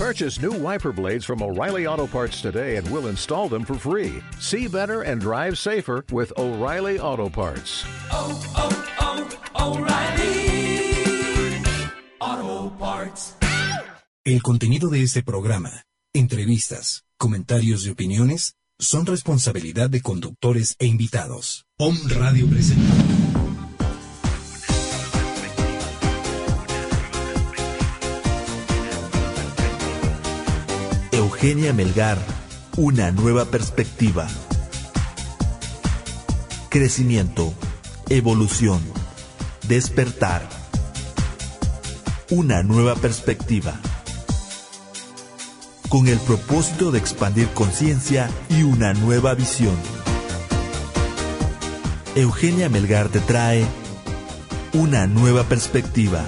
Purchase new wiper blades from O'Reilly Auto Parts today and we'll install them for free. See better and drive safer with O'Reilly Auto Parts. oh, oh, O'Reilly Auto Parts. El contenido de este programa, entrevistas, comentarios y opiniones son responsabilidad de conductores e invitados. POM Radio presenta. Eugenia Melgar, una nueva perspectiva. Crecimiento, evolución, despertar. Una nueva perspectiva. Con el propósito de expandir conciencia y una nueva visión. Eugenia Melgar te trae una nueva perspectiva.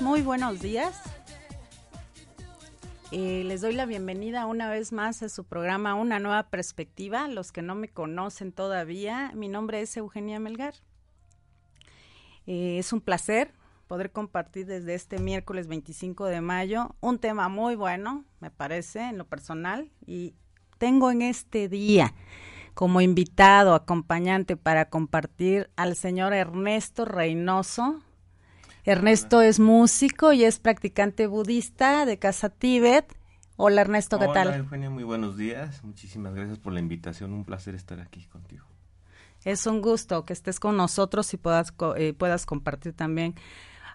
Muy buenos días. Eh, les doy la bienvenida una vez más a su programa Una Nueva Perspectiva. Los que no me conocen todavía, mi nombre es Eugenia Melgar. Eh, es un placer poder compartir desde este miércoles 25 de mayo un tema muy bueno, me parece, en lo personal. Y tengo en este día como invitado, acompañante para compartir al señor Ernesto Reynoso, Ernesto es músico y es practicante budista de Casa Tíbet. Hola Ernesto, ¿qué Hola, tal? Eugenia, muy buenos días. Muchísimas gracias por la invitación. Un placer estar aquí contigo. Es un gusto que estés con nosotros y puedas, eh, puedas compartir también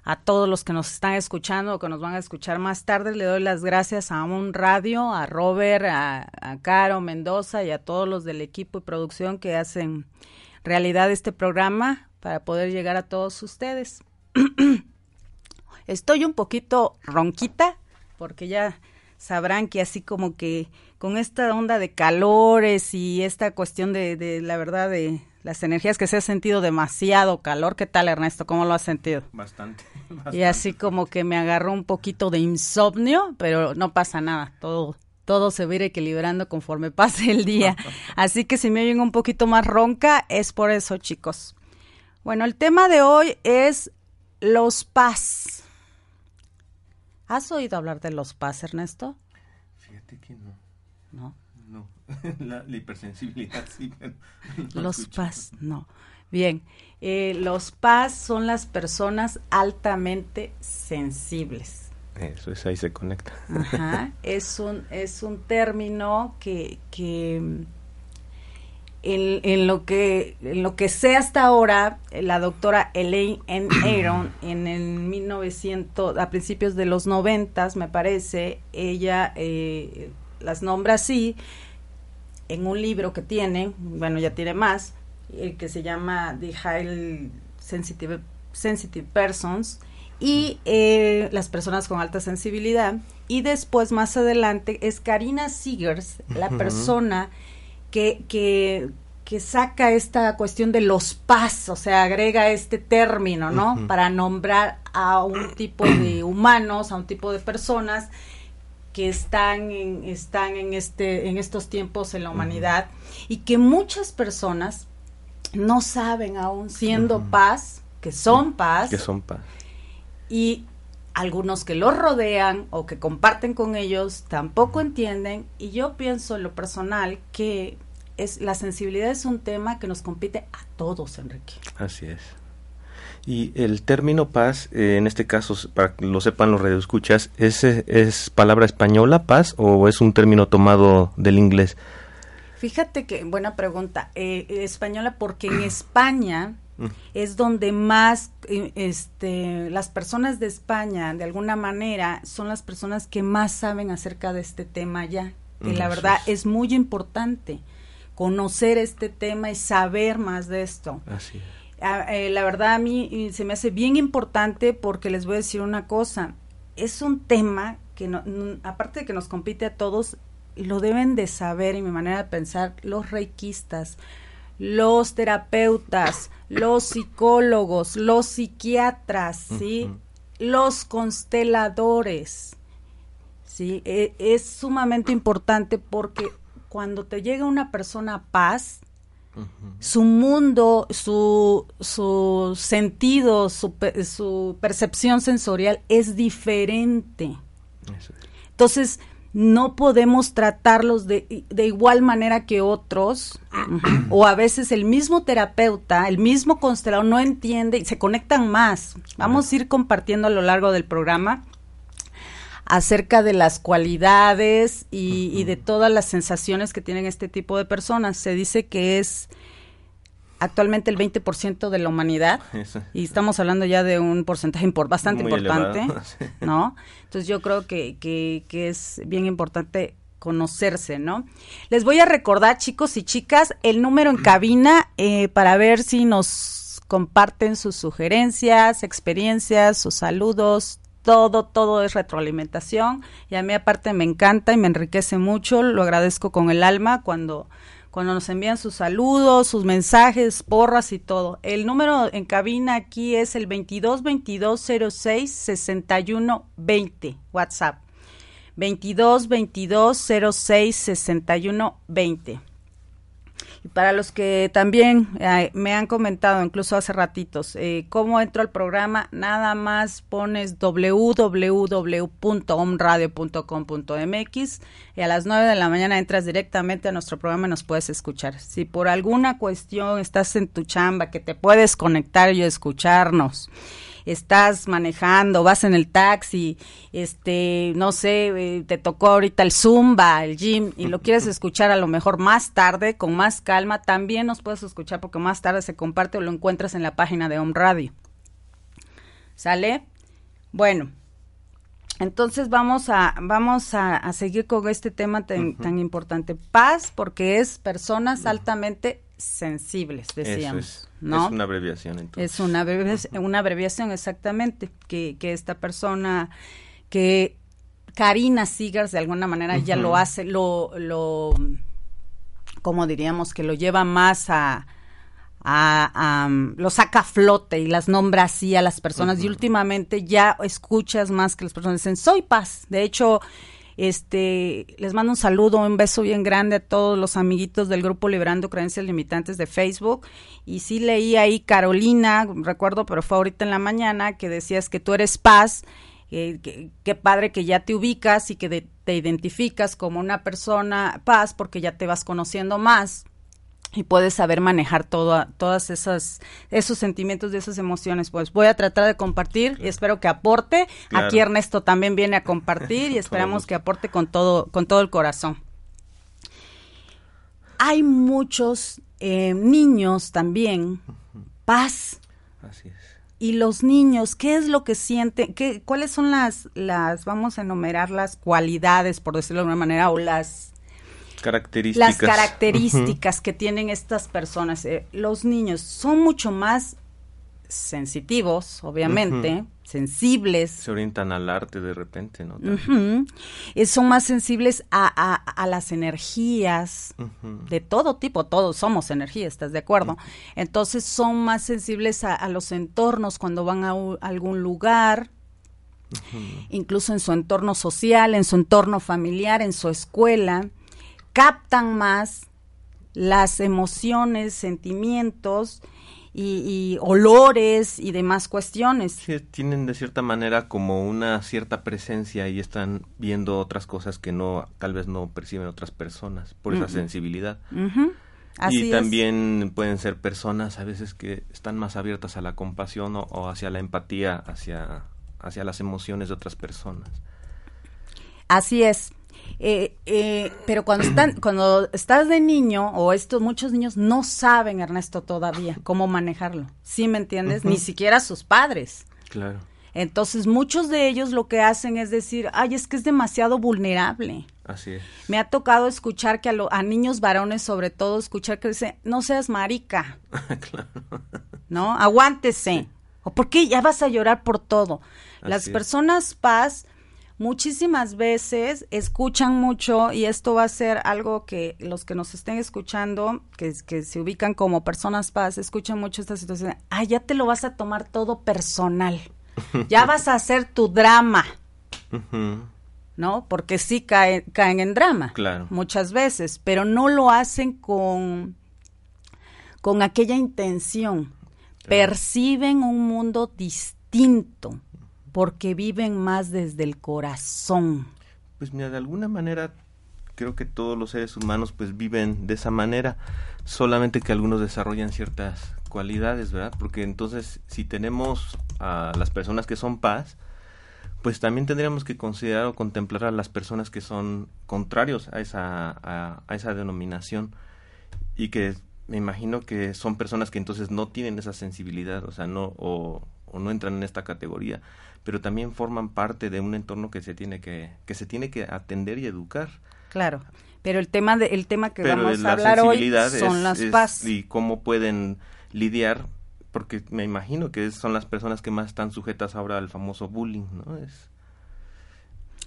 a todos los que nos están escuchando o que nos van a escuchar más tarde. Le doy las gracias a Un Radio, a Robert, a, a Caro Mendoza y a todos los del equipo y producción que hacen realidad este programa para poder llegar a todos ustedes. Estoy un poquito ronquita porque ya sabrán que así como que con esta onda de calores y esta cuestión de, de la verdad de las energías que se ha sentido demasiado calor. ¿Qué tal Ernesto? ¿Cómo lo has sentido? Bastante. Y así como que me agarró un poquito de insomnio, pero no pasa nada, todo todo se va a ir equilibrando conforme pase el día. Así que si me oyen un poquito más ronca, es por eso, chicos. Bueno, el tema de hoy es los PAS. ¿Has oído hablar de los PAS, Ernesto? Fíjate que no. No. No. la, la hipersensibilidad sí, pero no Los escucho. PAS, no. Bien, eh, los PAS son las personas altamente sensibles. Eso es, ahí se conecta. Ajá, es un, es un término que, que en, en lo que en lo que sé hasta ahora, la doctora Elaine N. Aaron, en el 1900, a principios de los noventas, me parece, ella eh, las nombra así en un libro que tiene, bueno, ya tiene más, eh, que se llama The High Sensitive, Sensitive Persons, y eh, las personas con alta sensibilidad. Y después, más adelante, es Karina Seegers, la persona que, que, que saca esta cuestión de los PAS, o sea, agrega este término, ¿no? Para nombrar a un tipo de humanos, a un tipo de personas que están en, están en este en estos tiempos en la humanidad y que muchas personas no saben aún siendo paz que son paz Que son paz. y algunos que los rodean o que comparten con ellos tampoco entienden y yo pienso en lo personal que es la sensibilidad es un tema que nos compite a todos, Enrique. Así es. Y el término paz, eh, en este caso, para que lo sepan los radioescuchas, ¿es, ¿es palabra española paz o es un término tomado del inglés? Fíjate que, buena pregunta, eh, española porque en España es donde más eh, este, las personas de España, de alguna manera, son las personas que más saben acerca de este tema ya, que la verdad es muy importante conocer este tema y saber más de esto. Así es. Ah, eh, la verdad a mí se me hace bien importante porque les voy a decir una cosa, es un tema que no, aparte de que nos compite a todos, lo deben de saber en mi manera de pensar los reikistas, los terapeutas, los psicólogos, los psiquiatras, ¿sí? Los consteladores, ¿sí? E- es sumamente importante porque cuando te llega una persona a paz, su mundo, su, su sentido, su, su percepción sensorial es diferente. Eso es. Entonces, no podemos tratarlos de, de igual manera que otros, o a veces el mismo terapeuta, el mismo constelador no entiende y se conectan más. Vamos a ir compartiendo a lo largo del programa acerca de las cualidades y, y de todas las sensaciones que tienen este tipo de personas. Se dice que es actualmente el 20% de la humanidad Eso. y estamos hablando ya de un porcentaje bastante Muy importante, elevado, sí. ¿no? Entonces yo creo que, que, que es bien importante conocerse, ¿no? Les voy a recordar, chicos y chicas, el número en cabina eh, para ver si nos comparten sus sugerencias, experiencias, sus saludos, todo, todo es retroalimentación y a mí aparte me encanta y me enriquece mucho, lo agradezco con el alma cuando cuando nos envían sus saludos, sus mensajes, porras y todo. El número en cabina aquí es el 22 22 06 61 20, WhatsApp. 22 22 06 61 20. Y para los que también eh, me han comentado, incluso hace ratitos, eh, cómo entro al programa, nada más pones www.omradio.com.mx y a las 9 de la mañana entras directamente a nuestro programa y nos puedes escuchar. Si por alguna cuestión estás en tu chamba, que te puedes conectar y escucharnos, estás manejando, vas en el taxi, este, no sé, eh, te tocó ahorita el zumba, el gym y lo quieres escuchar a lo mejor más tarde, con más calma, también nos puedes escuchar porque más tarde se comparte o lo encuentras en la página de Home Radio. ¿Sale? Bueno, entonces vamos a vamos a, a seguir con este tema tan, tan importante. Paz, porque es personas altamente sensibles, decíamos, Eso es. ¿no? Es una abreviación entonces. Es una, abrevi- una abreviación, exactamente, que, que esta persona, que Karina Seegers de alguna manera ya lo hace, lo, lo, como diríamos, que lo lleva más a, a, a, um, lo saca a flote y las nombra así a las personas y últimamente ya escuchas más que las personas dicen soy paz de hecho este les mando un saludo un beso bien grande a todos los amiguitos del grupo Liberando Creencias Limitantes de Facebook. Y sí leí ahí Carolina recuerdo pero fue ahorita en la mañana que decías que tú eres paz eh, qué padre que ya te ubicas y que te identificas como una persona paz porque ya te vas conociendo más y puedes saber manejar todo, todas esas esos sentimientos y esas emociones. Pues voy a tratar de compartir y espero que aporte. Claro. Aquí Ernesto también viene a compartir y esperamos que aporte con todo con todo el corazón. Hay muchos eh, niños también paz Así es. y los niños, ¿qué es lo que sienten? ¿Qué, ¿Cuáles son las, las, vamos a enumerar las cualidades, por decirlo de alguna manera, o las, Características. las características que tienen estas personas? Eh, los niños son mucho más sensitivos, obviamente, sensibles, Se orientan al arte de repente, ¿no? eh, son más sensibles a, a- a las energías de todo tipo, todos somos energía, ¿estás de acuerdo? Entonces son más sensibles a, a los entornos cuando van a, algún lugar, incluso en su entorno social, en su entorno familiar, en su escuela, captan más las emociones, sentimientos y, y olores y demás cuestiones. Sí, tienen de cierta manera como una cierta presencia y están viendo otras cosas que no, tal vez no perciben otras personas por esa sensibilidad. Así y es. también pueden ser personas a veces que están más abiertas a la compasión o, o hacia la empatía, hacia, hacia las emociones de otras personas. Así es. Eh, eh, pero cuando están, cuando estás de niño, o estos muchos niños no saben, Ernesto, todavía cómo manejarlo. ¿Sí me entiendes? Ni siquiera sus padres. Claro. Entonces, muchos de ellos lo que hacen es decir, ay, es que es demasiado vulnerable. Así es. Me ha tocado escuchar que a, lo- a niños varones, sobre todo, escuchar que dicen, no seas marica, claro. ¿no? Aguántese. ¿O por qué ya vas a llorar por todo? Las Así personas paz muchísimas veces escuchan mucho y esto va a ser algo que los que nos estén escuchando, que, que se ubican como personas paz, escuchan mucho esta situación. Ah, ya te lo vas a tomar todo personal. Ya vas a hacer tu drama. ¿no? Porque sí caen, caen en drama Claro. muchas veces, pero no lo hacen con, con aquella intención. Perciben un mundo distinto porque viven más desde el corazón. Pues mira, de alguna manera creo que todos los seres humanos pues viven de esa manera, solamente que algunos desarrollan ciertas cualidades, ¿verdad? Porque entonces si tenemos a las personas que son paz, pues también tendríamos que considerar o contemplar a las personas que son contrarios a esa, a, esa denominación y que me imagino que son personas que entonces no tienen esa sensibilidad, o sea, no o no entran en esta categoría, pero también forman parte de un entorno que se tiene que que se tiene que atender y educar. Claro. Pero el tema de, el tema que pero vamos a hablar hoy son es- las es- paz. y cómo pueden lidiar porque me imagino que son las personas que más están sujetas ahora al famoso bullying, ¿no? Es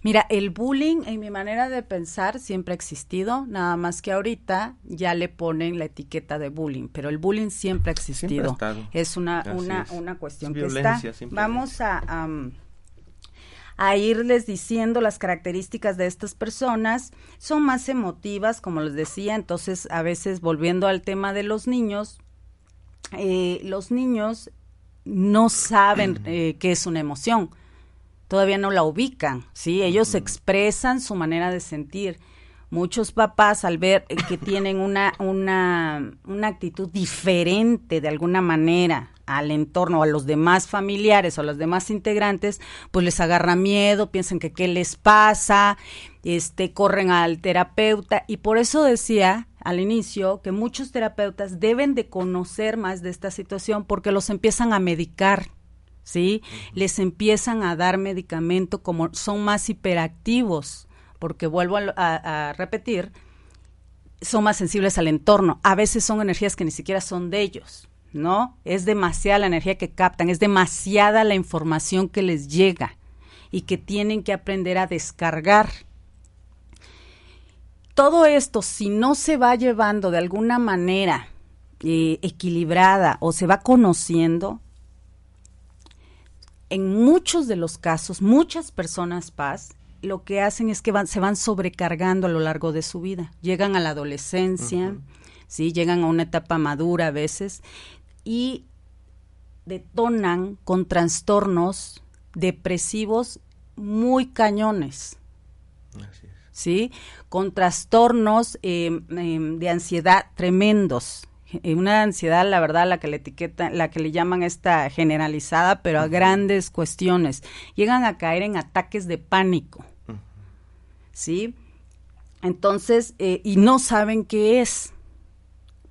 Mira, el bullying en mi manera de pensar siempre ha existido, nada más que ahorita ya le ponen la etiqueta de bullying, pero el bullying siempre ha Siempre ha existido. es una una es. una cuestión Es que está. Vamos a a irles diciendo las características de estas personas. Son más emotivas, como les decía, entonces a veces volviendo al tema de los niños, eh, los niños no saben eh, qué es una emoción, todavía no la ubican, ¿sí? Ellos expresan su manera de sentir. Muchos papás al ver que tienen una, una, una actitud diferente de alguna manera al entorno, a los demás familiares o a los demás integrantes, pues les agarra miedo, piensan que qué les pasa, este, corren al terapeuta y por eso decía al inicio que muchos terapeutas deben de conocer más de esta situación porque los empiezan a medicar, ¿sí? Les empiezan a dar medicamento como son más hiperactivos, porque vuelvo a, lo- a- a repetir, son más sensibles al entorno. A veces son energías que ni siquiera son de ellos, ¿no? Es demasiada la energía que captan, es demasiada la información que les llega y que tienen que aprender a descargar. Todo esto, si no se va llevando de alguna manera eh, equilibrada o se va conociendo, en muchos de los casos, muchas personas paz, lo que hacen es que van, se van sobrecargando a lo largo de su vida. Llegan a la adolescencia, ¿sí? llegan a una etapa madura a veces y detonan con trastornos depresivos muy cañones. así es. ¿sí? Con trastornos eh, em, de ansiedad tremendos. Una ansiedad, la verdad, la que le etiqueta, la que le llaman esta generalizada, pero a grandes cuestiones. Llegan a caer en ataques de pánico, ¿sí? Entonces, eh, y no saben qué es.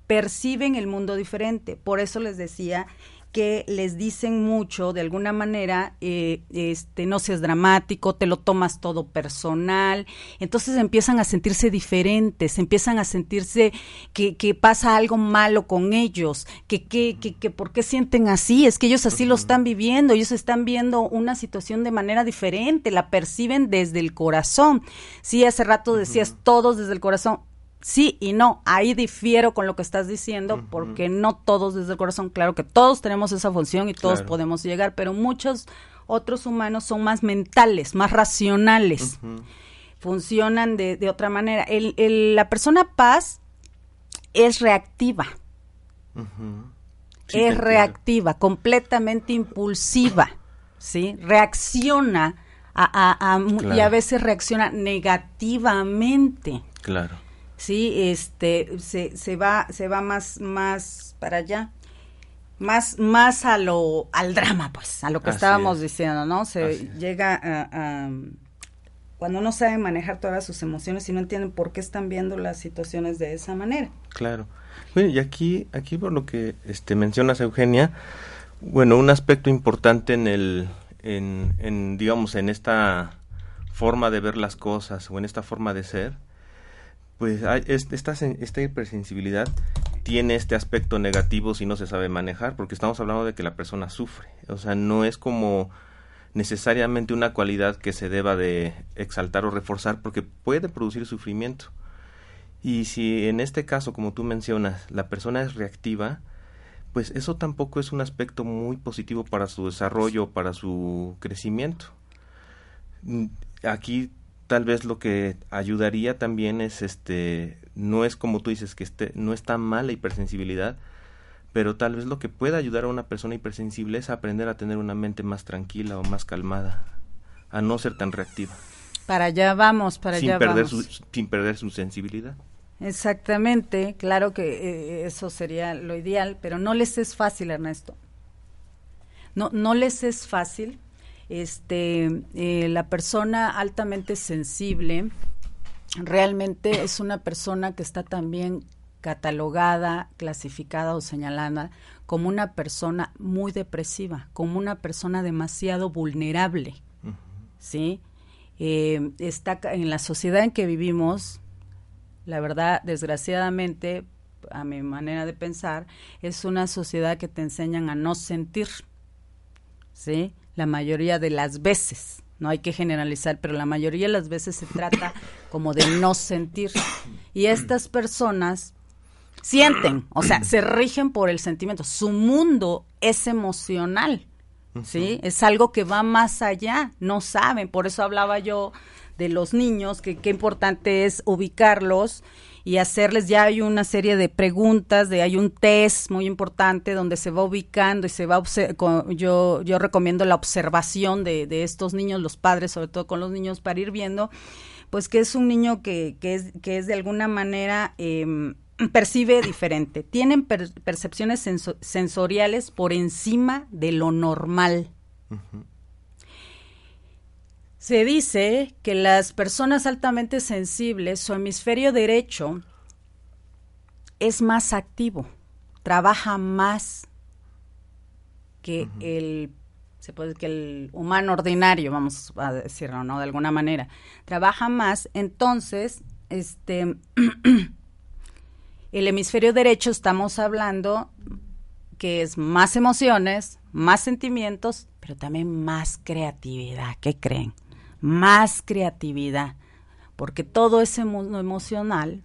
Perciben el mundo diferente. Por eso les decía que les dicen mucho, de alguna manera, eh, este, no seas dramático, te lo tomas todo personal, entonces empiezan a sentirse diferentes, empiezan a sentirse que, que pasa algo malo con ellos, que, que, que, que por qué sienten así, es que ellos así lo están viviendo, ellos están viendo una situación de manera diferente, la perciben desde el corazón. Sí, hace rato decías todos desde el corazón, Sí y no, ahí difiero con lo que estás diciendo, porque no todos desde el corazón, claro que todos tenemos esa función y todos Claro. podemos llegar, pero muchos otros humanos son más mentales, más racionales, funcionan de, de otra manera. El, el- la persona paz es reactiva. Sí, es reactiva, completamente impulsiva, ¿sí? Reacciona a, a- a mu- y a veces reacciona negativamente. Claro. Sí, este, se, se va, se va más, más para allá, más, más a lo, al drama, pues, a lo que Así estábamos es. diciendo, ¿no? Se Así llega a, a- cuando no saben manejar todas sus emociones y no entienden por qué están viendo las situaciones de esa manera. Claro. Bueno, y aquí, aquí por lo que este, mencionas, Eugenia, bueno, un aspecto importante en el, en, en, digamos, en esta forma de ver las cosas o en esta forma de ser, pues esta, esta hipersensibilidad tiene este aspecto negativo si no se sabe manejar, porque estamos hablando de que la persona sufre, o sea, no es como necesariamente una cualidad que se deba de exaltar o reforzar, porque puede producir sufrimiento. Y si en este caso, como tú mencionas, la persona es reactiva, pues eso tampoco es un aspecto muy positivo para su desarrollo, para su crecimiento. Aquí tal vez lo que ayudaría también es este no es como tú dices que este no está mal la hipersensibilidad, pero tal vez lo que pueda ayudar a una persona hipersensible es aprender a tener una mente más tranquila o más calmada, a no ser tan reactiva, Para allá vamos, para sin allá perder vamos. su sin perder su sensibilidad. Exactamente, claro que eh, eso sería lo ideal, pero no les es fácil, Ernesto. No, no les es fácil. Este, eh, la persona altamente sensible realmente es una persona que está también catalogada, clasificada o señalada como una persona muy depresiva, como una persona demasiado vulnerable. ¿sí? Eh, está en la sociedad en que vivimos, la verdad, desgraciadamente, a mi manera de pensar, es una sociedad que te enseñan a no sentir, ¿sí? La mayoría de las veces, no hay que generalizar, pero la mayoría de las veces se trata como de no sentir. Y estas personas sienten, o sea, se rigen por el sentimiento. Su mundo es emocional, ¿sí? Es algo que va más allá, no saben. Por eso hablaba yo de los niños, que qué importante es ubicarlos y hacerles, ya hay una serie de preguntas, de hay un test muy importante donde se va ubicando y se va, yo, yo recomiendo la observación de, de estos niños, los padres, sobre todo con los niños, para ir viendo, pues que es un niño que, que, es, que es de alguna manera... em, percibe diferente, tienen per- percepciones senso- sensoriales por encima de lo normal. Se dice que las personas altamente sensibles, su hemisferio derecho es más activo, trabaja más que el se puede que el humano ordinario, vamos a decirlo, ¿no? De alguna manera. Trabaja más, entonces, este el hemisferio derecho estamos hablando que es más emociones, más sentimientos, pero también más creatividad. ¿Qué creen? Más creatividad. Porque todo ese mundo emocional,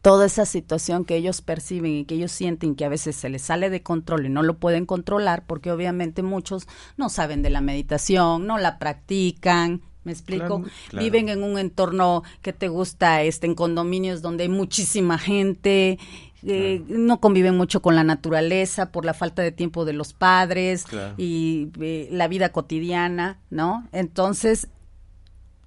toda esa situación que ellos perciben y que ellos sienten que a veces se les sale de control y no lo pueden controlar, porque obviamente muchos no saben de la meditación, no la practican, ¿Me explico? Claro, claro. Viven en un entorno que te gusta, este, en condominios donde hay muchísima gente, eh, no conviven mucho con la naturaleza por la falta de tiempo de los padres Claro. y eh, la vida cotidiana, ¿no? Entonces,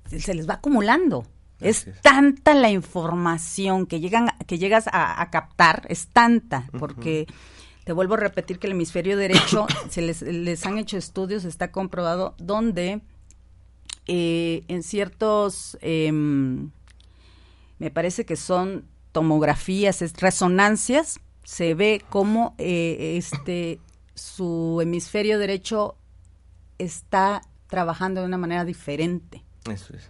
se- les va acumulando. Es tanta la información que llegan, que llegas a, a captar, es tanta, porque te vuelvo a repetir que el hemisferio derecho, se les, les han hecho estudios, está comprobado, donde eh, en ciertos, em, me parece que son tomografías, es- resonancias, se ve cómo eh, este, su hemisferio derecho está trabajando de una manera diferente. Eso es.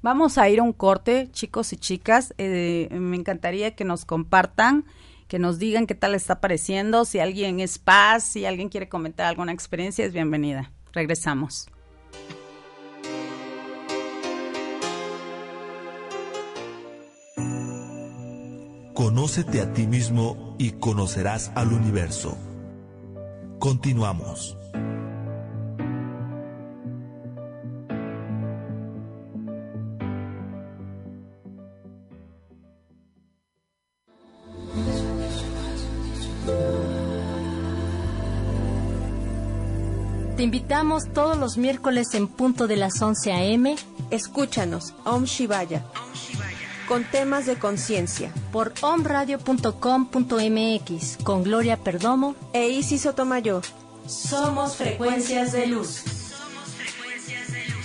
Vamos a ir a un corte, chicos y chicas. Eh, me encantaría que nos compartan, que nos digan qué tal está pareciendo. Si alguien es paz, si alguien quiere comentar alguna experiencia, es bienvenida. Regresamos. Conócete a ti mismo y conocerás al universo. Continuamos. Te invitamos todos los miércoles en punto de las 11 a.m. Escúchanos, Om Shivaya. Con temas de conciencia. Por omradio.com.mx con Gloria Perdomo e Isis Sotomayor. Somos frecuencias de luz. Somos frecuencias de luz.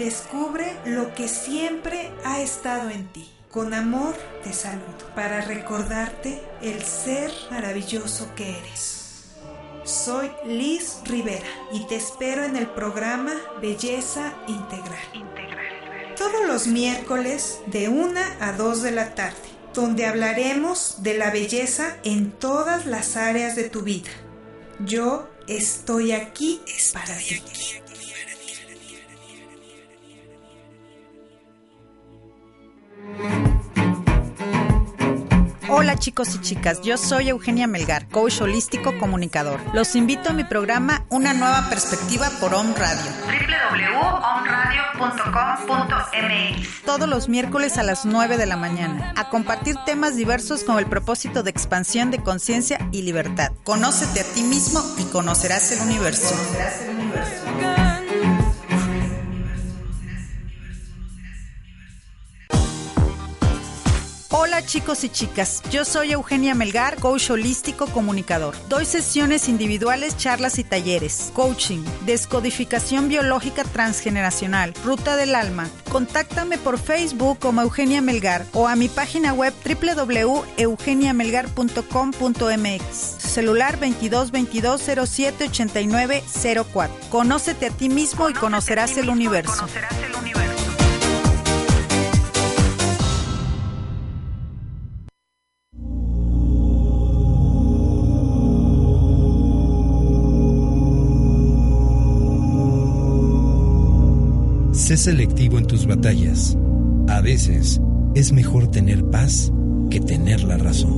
Descubre lo que siempre ha estado en ti. Con amor te saludo para recordarte el ser maravilloso que eres. Soy Liz Rivera y te espero en el programa Belleza Integral. Todos los miércoles de 1 a 2 de la tarde, donde hablaremos de la belleza en todas las áreas de tu vida. Yo estoy aquí para ti. Hola chicos y chicas, yo soy Eugenia Melgar, coach holístico comunicador. Los invito a mi programa Una nueva perspectiva por Om Radio. www.omradio.com.mx Todos los miércoles a las 9 de la mañana, a compartir temas diversos con el propósito de expansión de conciencia y libertad. Conócete a ti mismo y conocerás el universo. Conocerás el universo. Hola chicos y chicas, yo soy Eugenia Melgar, coach holístico comunicador. Doy sesiones individuales, charlas y talleres, coaching, descodificación biológica transgeneracional, ruta del alma. Contáctame por Facebook como Eugenia Melgar o a mi página web www.eugeniamelgar.com.mx. Celular 22 22 07 89 04. Conócete a ti mismo y conocerás el universo. Sé selectivo en tus batallas. A veces es mejor tener paz que tener la razón.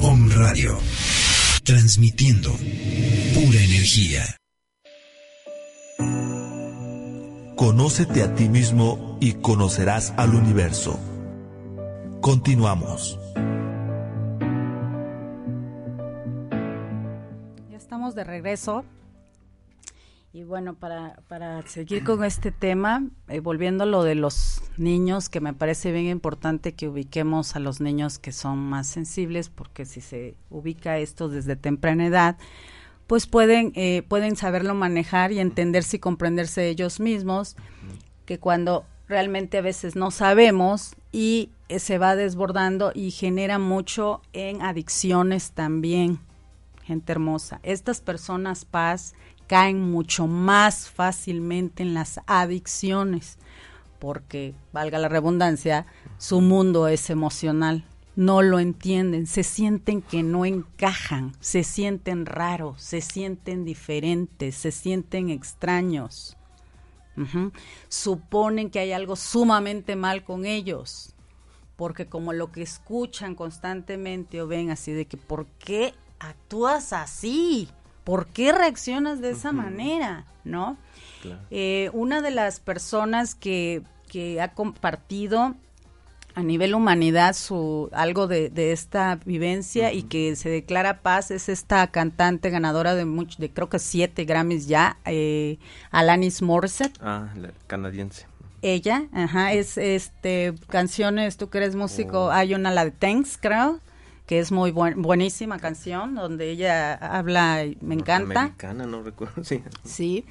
Om Radio, transmitiendo pura energía. Conócete a ti mismo y conocerás al universo. Continuamos. De regreso. Y bueno, para, para seguir con este tema, eh, volviendo a lo de los niños, que me parece bien importante que ubiquemos a los niños que son más sensibles, porque si se ubica esto desde temprana edad, pues pueden, eh, pueden saberlo manejar y entenderse y comprenderse ellos mismos, que cuando realmente a veces no sabemos y eh, se va desbordando y genera mucho en adicciones también gente hermosa. Estas personas paz caen mucho más fácilmente en las adicciones, porque, valga la redundancia, su mundo es emocional. No lo entienden, se sienten que no encajan, se sienten raros, se sienten diferentes, se sienten extraños. Suponen que hay algo sumamente mal con ellos, porque como lo que escuchan constantemente o ven así de que, ¿por qué actúas así? ¿Por qué reaccionas de esa manera? ¿No? Eh, una de las personas que, que ha compartido a nivel humanidad su algo de, esta vivencia y que se declara paz es esta cantante ganadora de muchos de creo que siete Grammys ya eh, Alanis Morissette ah canadiense ella ajá es este canciones tú que eres músico oh. hay una la de Thanks creo que es muy buenísima canción, donde ella habla, me encanta. Americana, no recuerdo, sí. Sí,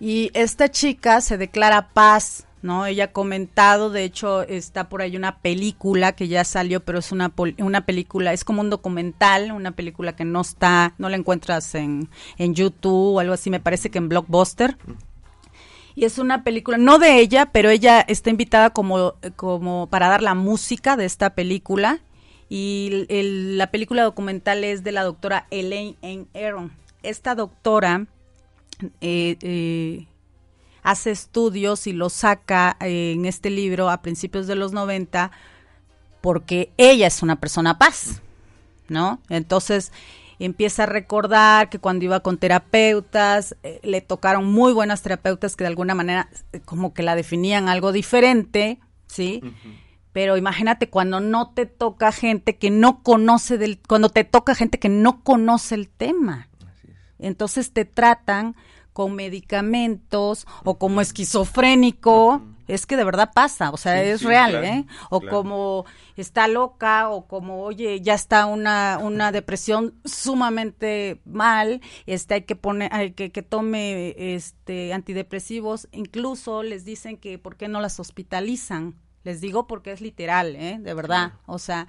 y esta chica se declara paz, ¿no? Ella ha comentado, de hecho, está por ahí una película que ya salió, pero es una, una película, es como un documental, una película que no está, no la encuentras en, en YouTube o algo así, me parece que en Blockbuster. Y es una película, no de ella, pero ella está invitada como, como para dar la música de esta película. Y el- la película documental es de la doctora Elaine N. Aaron. Esta doctora eh, eh, hace estudios y los saca eh, en este libro a principios de los 90 porque ella es una persona paz, ¿no? Entonces empieza a recordar que cuando iba con terapeutas, le tocaron muy buenas terapeutas que de alguna manera como que la definían algo diferente, ¿sí? Pero imagínate cuando no te toca gente que no conoce del, cuando te toca gente que no conoce el tema. Entonces te tratan con medicamentos o como esquizofrénico, es que de verdad pasa, o sea, Sí, es sí, real, claro, ¿eh? O claro. como está loca o como, oye, ya está una, una depresión sumamente mal, este hay que poner hay que que tome este antidepresivos, incluso les dicen que por qué no las hospitalizan. Les digo porque es literal, ¿eh? De verdad, o sea,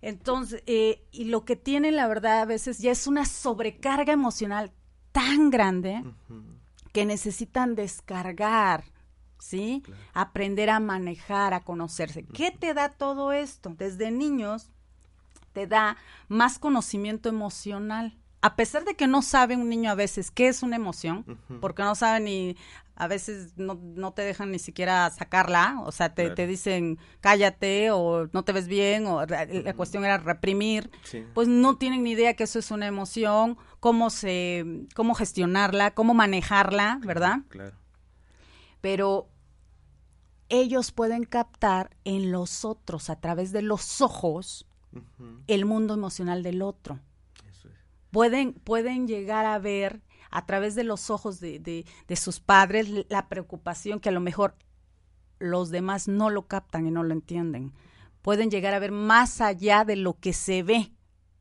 entonces, eh, y lo que tienen, la verdad, a veces ya es una sobrecarga emocional tan grande que necesitan descargar, ¿sí? Aprender a manejar, a conocerse. ¿Qué te da todo esto? Desde niños te da más conocimiento emocional. A pesar de que no sabe un niño a veces qué es una emoción, porque no sabe ni, a veces no, no te dejan ni siquiera sacarla, o sea, te, Claro. te dicen cállate o no te ves bien, o la, la cuestión era reprimir, Sí. pues no tienen ni idea que eso es una emoción, cómo se, cómo gestionarla, cómo manejarla, ¿verdad? Claro. pero ellos pueden captar en los otros, a través de los ojos, el mundo emocional del otro. Pueden, pueden llegar a ver a través de los ojos de, de- de sus padres la preocupación que a lo mejor los demás no lo captan y no lo entienden. Pueden llegar a ver más allá de lo que se ve.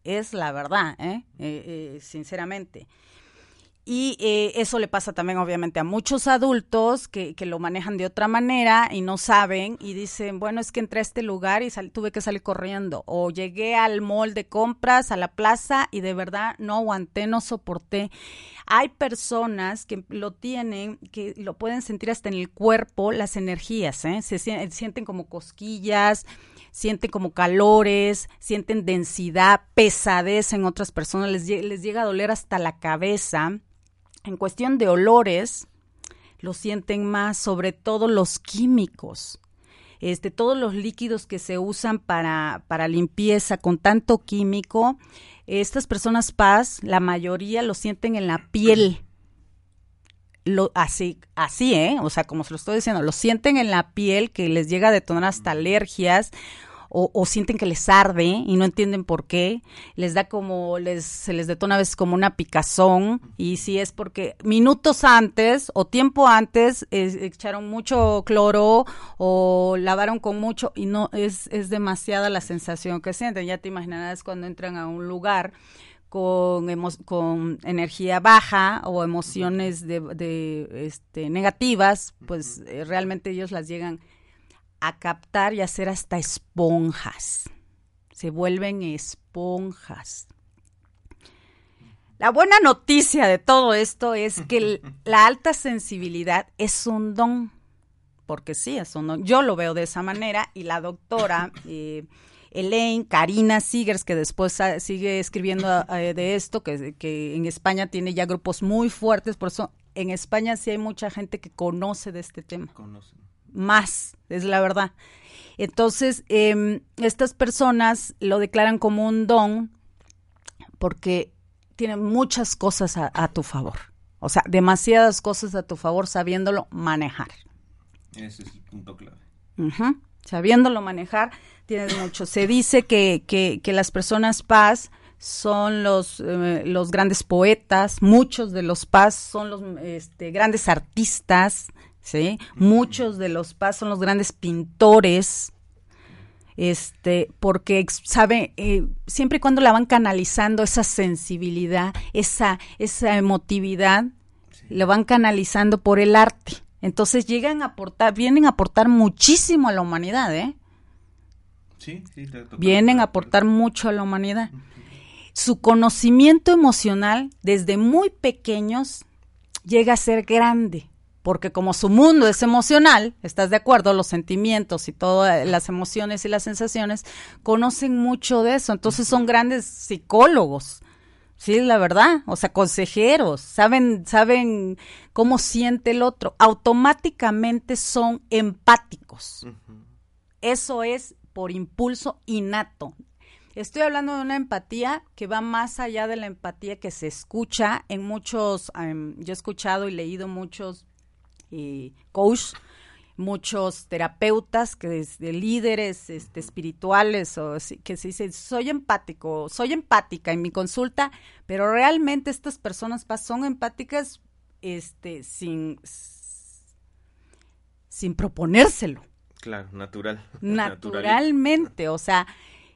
Es la verdad, ¿eh? Eh, eh, sinceramente. Y eh, eso le pasa también obviamente a muchos adultos que, que lo manejan de otra manera y no saben y dicen, bueno, es que entré a este lugar y sal- tuve que salir corriendo. O llegué al mall de compras, a la plaza y de verdad no aguanté, no soporté. Hay personas que lo tienen, que lo pueden sentir hasta en el cuerpo, las energías, ¿eh? Se sien- sienten como cosquillas, sienten como calores, sienten densidad, pesadez en otras personas, les, les llega a doler hasta la cabeza. En cuestión de olores, lo sienten más, sobre todo los químicos. Este, todos los líquidos que se usan para, para limpieza con tanto químico, estas personas paz, la mayoría lo sienten en la piel. Lo, así, así, ¿eh? O sea, como se lo estoy diciendo, lo sienten en la piel que les llega a detonar hasta alergias o, o sienten que les arde y no entienden por qué. Les da como, les, se les detona a veces como una picazón y si es porque minutos antes o tiempo antes eh, echaron mucho cloro o lavaron con mucho y no, es, es demasiada la sensación que sienten. Ya te imaginarás cuando entran a un lugar con, emo- con energía baja o emociones de, de, este, negativas, pues eh, realmente ellos las llegan a captar y a hacer hasta esponjas. Se vuelven esponjas. La buena noticia de todo esto es que la alta sensibilidad es un don, porque sí, es un don. Yo lo veo de esa manera y la doctora eh, Elaine, Karina Sigers, que después sigue escribiendo eh, de esto, que, que en España tiene ya grupos muy fuertes, por eso en España sí hay mucha gente que conoce de este tema Conocen. Más, es la verdad. Entonces, em, estas personas lo declaran como un don porque tienen muchas cosas a, a tu favor. O sea, demasiadas cosas a tu favor sabiéndolo manejar. Ese es el punto clave. Sabiéndolo manejar, tienes mucho. Se dice que, que, que las personas paz son los, eh, los grandes poetas, muchos de los paz son los este, grandes artistas, ¿sí? Muchos de los paz son los grandes pintores, este, porque sabe, eh, siempre y cuando la van canalizando esa sensibilidad, esa, esa emotividad, lo van canalizando por el arte. Entonces llegan a aportar, vienen a aportar muchísimo a la humanidad, ¿eh? Sí, sí, te- te- Vienen a aportar mucho a la humanidad. Su conocimiento emocional desde muy pequeños llega a ser grande, porque como su mundo es emocional, ¿estás de acuerdo? Los sentimientos y todas las emociones y las sensaciones, conocen mucho de eso, entonces son grandes psicólogos. Sí, la verdad, o sea, consejeros, saben, saben cómo siente el otro, automáticamente son empáticos. Eso es por impulso innato. Estoy hablando de una empatía que va más allá de la empatía que se escucha en muchos, em, yo he escuchado y leído muchos eh, coach, muchos terapeutas que de líderes este, espirituales o que se dicen soy empático, soy empática en mi consulta, pero realmente estas personas son empáticas este sin sin proponérselo Claro, natural. naturalmente, o sea,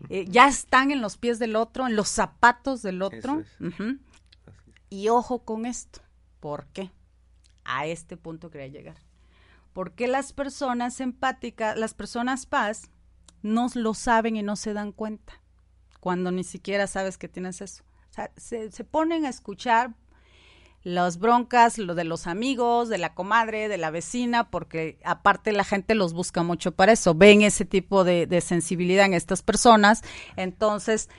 eh, ya están en los pies del otro, en los zapatos del otro. Y ojo con esto, ¿por qué? A este punto quería llegar. Porque las personas empáticas, las personas paz, no lo saben y no se dan cuenta, cuando ni siquiera sabes que tienes eso. O sea, se, se ponen a escuchar las broncas, lo de los amigos, de la comadre, de la vecina, porque aparte la gente los busca mucho para eso, ven ese tipo de, de sensibilidad en estas personas, entonces,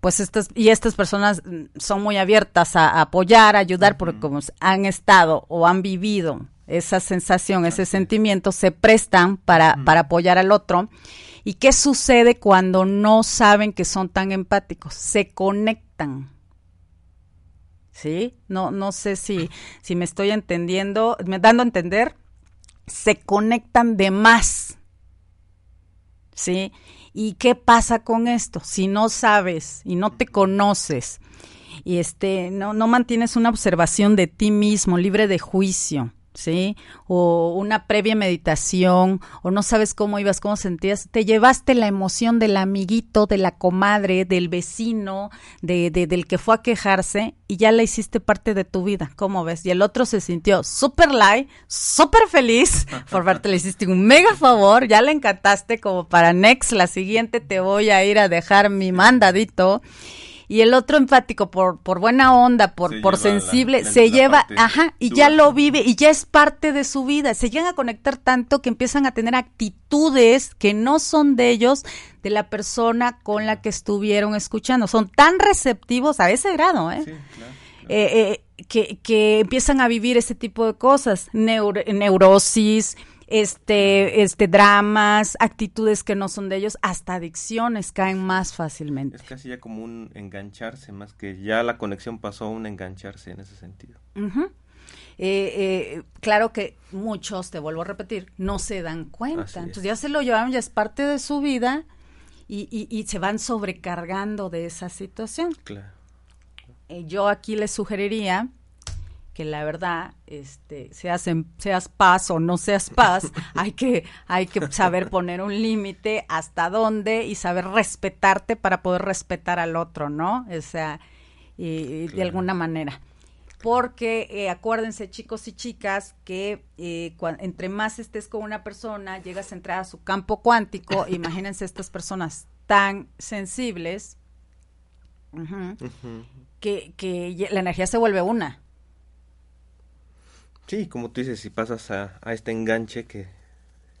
pues estas, y estas personas mm, son muy abiertas a, apoyar, a ayudar, porque como han estado o han vivido esa sensación, ese sentimiento, se prestan para, para apoyar al otro. ¿Y qué sucede cuando no saben que son tan empáticos? Se conectan. ¿sí? No, no sé si, si me estoy entendiendo, me dando a entender, se conectan de más, ¿sí? ¿Y qué pasa con esto? Si no sabes y no te conoces y este, no, no mantienes una observación de ti mismo, libre de juicio, ¿sí? O una previa meditación, o no sabes cómo ibas, cómo sentías, te llevaste la emoción del amiguito, de la comadre, del vecino, de, de- del que fue a quejarse y ya la hiciste parte de tu vida, ¿cómo ves? Y el otro se sintió súper light, súper feliz por verte, le hiciste un mega favor, ya le encantaste como para next, la siguiente te voy a ir a dejar mi mandadito. Y el otro empático por, por buena onda, por, Se por sensible, la- se la lleva, ajá, y ya lo vive y ya es parte de su vida. Se llegan a conectar tanto que empiezan a tener actitudes que no son de ellos, de la persona con la que estuvieron escuchando. Son tan receptivos a ese grado, ¿eh? Eh, eh, que, que empiezan a vivir ese tipo de cosas, Neuro- neurosis, este, este, dramas, actitudes que no son de ellos, hasta adicciones caen más fácilmente. Es casi ya como un engancharse, más que ya la conexión pasó a un engancharse en ese sentido. Eh, eh, claro que muchos, te vuelvo a repetir, no se dan cuenta. Entonces ya se lo llevaron, ya es parte de su vida y, y- y se van sobrecargando de esa situación. Claro. Eh, yo aquí les sugeriría que la verdad, este, seas, en- seas paz o no seas paz, hay que, hay que saber poner un límite hasta dónde y saber respetarte para poder respetar al otro, ¿no? O sea, y- y de alguna manera. Porque eh, acuérdense, chicos y chicas, que eh, entre más estés con una persona, llegas a entrar a su campo cuántico. imagínense estas personas tan sensibles que, que la energía se vuelve una. Sí, como tú dices, si pasas a, a este enganche que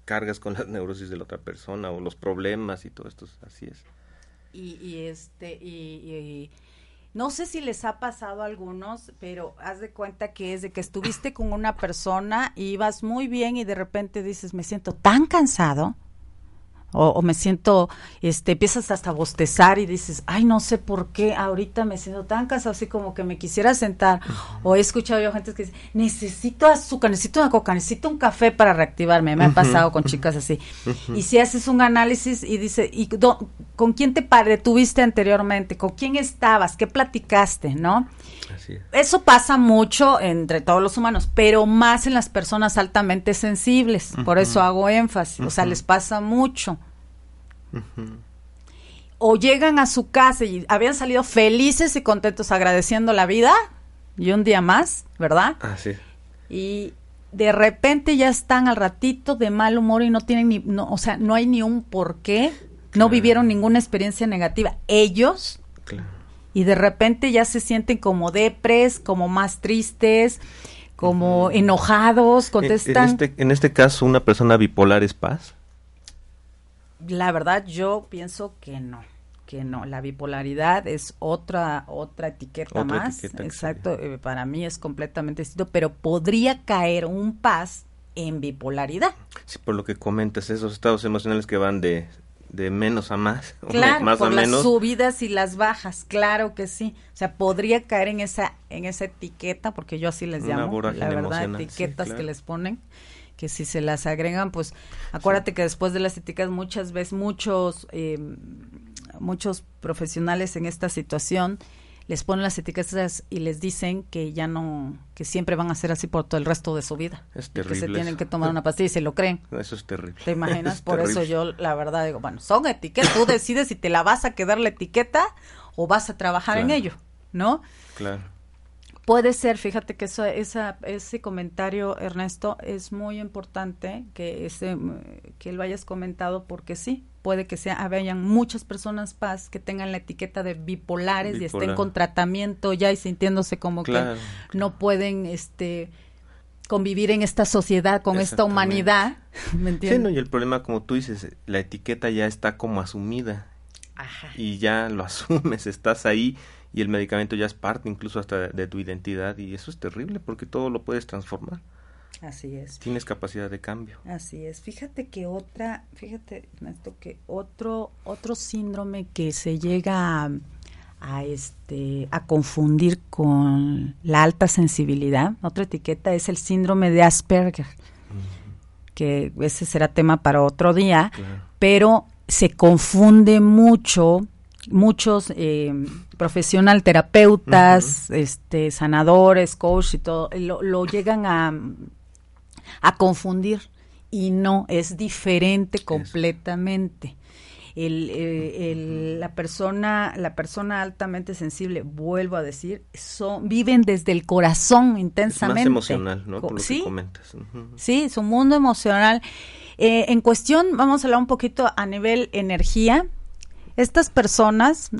cargas con las neurosis de la otra persona o los problemas y todo esto, así es. Y, y este, y, y- no sé si les ha pasado a algunos, pero haz de cuenta que es de que estuviste con una persona y ibas muy bien y de repente dices, me siento tan cansado. O, o me siento, este, empiezas hasta a bostezar y dices, ay, no sé por qué ahorita me siento tan cansado, así como que me quisiera sentar. O he escuchado yo gente que dice, necesito azúcar, necesito una coca, necesito un café para reactivarme. Me ha Ujú. pasado con chicas así. Y si haces un análisis y dice, ¿y do- con quién te detuviste anteriormente? ¿Con quién estabas? ¿Qué platicaste? ¿No? Así es. Eso pasa mucho entre todos los humanos, pero más en las personas altamente sensibles. Por eso hago énfasis. O sea, les pasa mucho. O llegan a su casa y habían salido felices y contentos agradeciendo la vida y un día más, ¿verdad? Así es. Y de repente ya están al ratito de mal humor y no tienen ni, no, o sea, no hay ni un por qué, no vivieron ninguna experiencia negativa. Ellos Claro. Y de repente ya se sienten como depres, como más tristes, como enojados, En- contestan. En, este, en este caso, una persona bipolar es paz. La verdad yo pienso que no, que no. La bipolaridad es otra otra etiqueta Otra más. etiqueta Exacto, eh, para mí es completamente distinto, pero podría caer un paz en bipolaridad. Sí, por lo que comentas, esos estados emocionales que van de, de menos a más, Claro, más por a las menos. subidas y las bajas, claro que sí. O sea, podría caer en esa en esa etiqueta, porque yo así les llamo, la verdad, sí, etiquetas que les ponen, que si se las agregan, pues acuérdate que después de las etiquetas muchas veces muchos eh, muchos profesionales en esta situación les ponen las etiquetas y les dicen que ya no, que siempre van a ser así por todo el resto de su vida. Es Y que se terrible tienen que tomar una pastilla y se lo creen. Eso es terrible. ¿Te imaginas? Es Por eso terrible. yo, la verdad, digo, bueno, son etiquetas. Tú decides si te la vas a quedar la etiqueta o vas a trabajar en ello, ¿no? Claro. Puede ser, fíjate que eso, esa, ese comentario, Ernesto, es muy importante que, ese, mm, que lo hayas comentado porque sí, puede que sea, hayan muchas personas paz que tengan la etiqueta de bipolares y estén con tratamiento ya y sintiéndose como Claro. que no pueden este convivir en esta sociedad con esta humanidad, ¿me Sí, entiendes? no, y el problema, como tú dices, la etiqueta ya está como asumida. Y ya lo asumes, estás ahí y el medicamento ya es parte incluso hasta de, tu identidad y eso es terrible porque todo lo puedes transformar. Así es. Tienes capacidad de cambio. Así es. Fíjate que otra, fíjate, Ernesto, que otro, otro síndrome que se llega a, a, este, a confundir con la alta sensibilidad, otra etiqueta es el síndrome de Asperger, que ese será tema para otro día, pero se confunde mucho muchos eh, profesional terapeutas este sanadores coach y todo lo, lo llegan a a confundir y no es diferente completamente el, eh, el- la persona la persona altamente sensible vuelvo a decir son viven desde el corazón Es más intensamente emocional, ¿no? Por lo sí que comentas. Sí, su mundo emocional. Eh, en cuestión, vamos a hablar un poquito a nivel energía. Estas personas,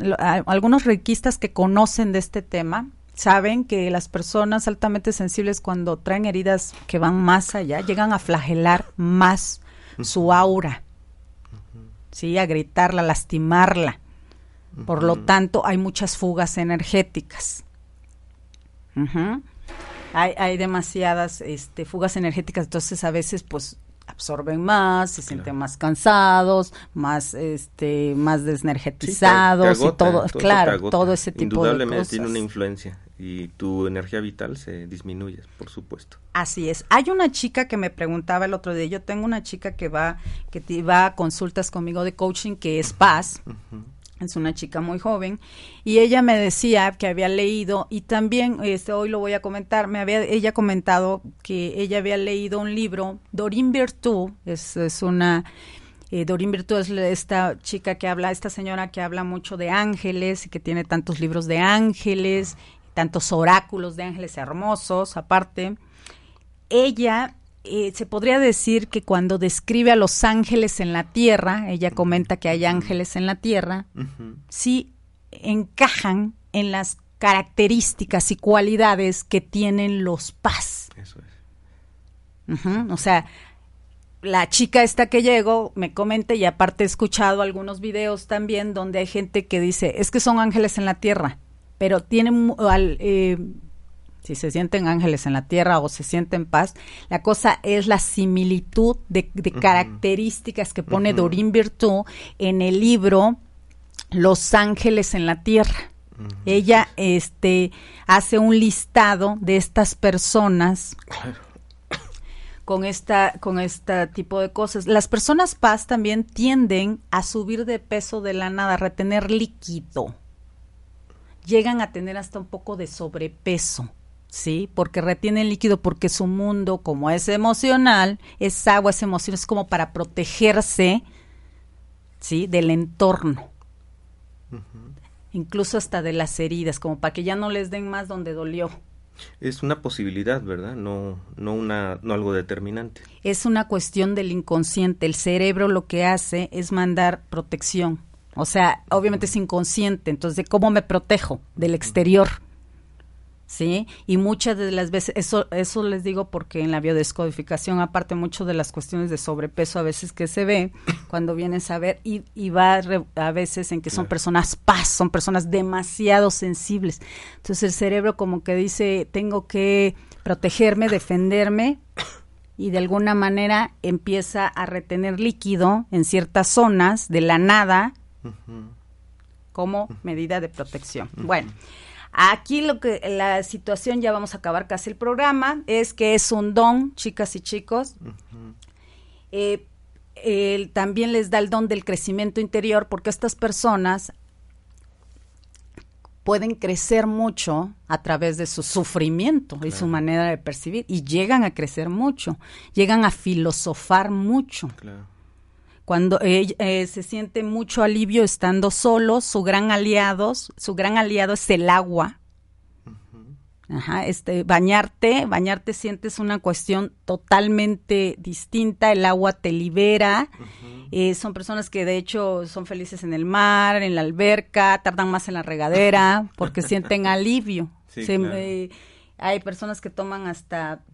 algunos requistas que conocen de este tema, saben que las personas altamente sensibles cuando traen heridas que van más allá, llegan a flagelar más su aura. Sí, a gritarla, a lastimarla. Por lo tanto, hay muchas fugas energéticas. Hay, hay demasiadas este, fugas energéticas, entonces a veces pues absorben más, se sienten más cansados, más este más Sí, te- te desnergetizados y todo, claro, agota. todo ese tipo de Indudablemente cosas. tiene una influencia y tu energía vital se disminuye, por supuesto. Así es. Hay una chica que me preguntaba el otro día. Yo tengo una chica que va que te- va a consultas conmigo de coaching que es Paz. Es una chica muy joven y ella me decía que había leído y también este hoy lo voy a comentar. Me había ella comentado que ella había leído un libro Doreen Virtue es, es una eh, Doreen Virtue es esta chica que habla, esta señora que habla mucho de ángeles y que tiene tantos libros de ángeles, tantos oráculos de ángeles hermosos, aparte. Ella eh, se podría decir que cuando describe a los ángeles en la tierra, ella comenta que hay ángeles en la tierra, sí encajan en las características y cualidades que tienen los paz. Eso es. O sea, la chica esta que llegó me comenta y aparte he escuchado algunos videos también donde hay gente que dice, es que son ángeles en la tierra, pero tienen, al, eh, si se sienten ángeles en la tierra o se sienten paz, la cosa es la similitud de, de características que pone Ujú. Doreen Virtue en el libro Los ángeles en la tierra. Ella este hace un listado de estas personas con esta con este tipo de cosas. Las personas paz también tienden a subir de peso de la nada, a retener líquido. Llegan a tener hasta un poco de sobrepeso, ¿sí? Porque retienen líquido porque su mundo, como es emocional, es agua, es emoción, es como para protegerse, ¿sí? Del entorno. Incluso hasta de las heridas, como para que ya no les den más donde dolió. Es una posibilidad, ¿verdad? No, no, una, no algo determinante. es una cuestión del inconsciente. El cerebro lo que hace es mandar protección. O sea, obviamente es inconsciente. Entonces, ¿de ¿cómo me protejo? Del exterior. ¿Sí? Y muchas de las veces, eso, eso les digo porque en la biodescodificación, aparte mucho de las cuestiones de sobrepeso a veces que se ve, cuando vienes a ver, y, y va re- a veces en que son personas paz, son personas demasiado sensibles. Entonces el cerebro como que dice, tengo que protegerme, defenderme, y de alguna manera empieza a retener líquido en ciertas zonas de la nada como medida de protección. Bueno, aquí lo que la situación ya vamos a acabar casi el programa es que es un don, chicas y chicos. Eh, él también les da el don del crecimiento interior porque estas personas pueden crecer mucho a través de su sufrimiento y su manera de percibir y llegan a crecer mucho, llegan a filosofar mucho. Cuando eh, eh, se siente mucho alivio estando solos, su gran aliado, su gran aliado es el agua. Ajá, este, bañarte, bañarte sientes una cuestión totalmente distinta, el agua te libera, eh, son personas que de hecho son felices en el mar, en la alberca, tardan más en la regadera, porque sienten alivio. Sí, Se- claro. hay personas que toman hasta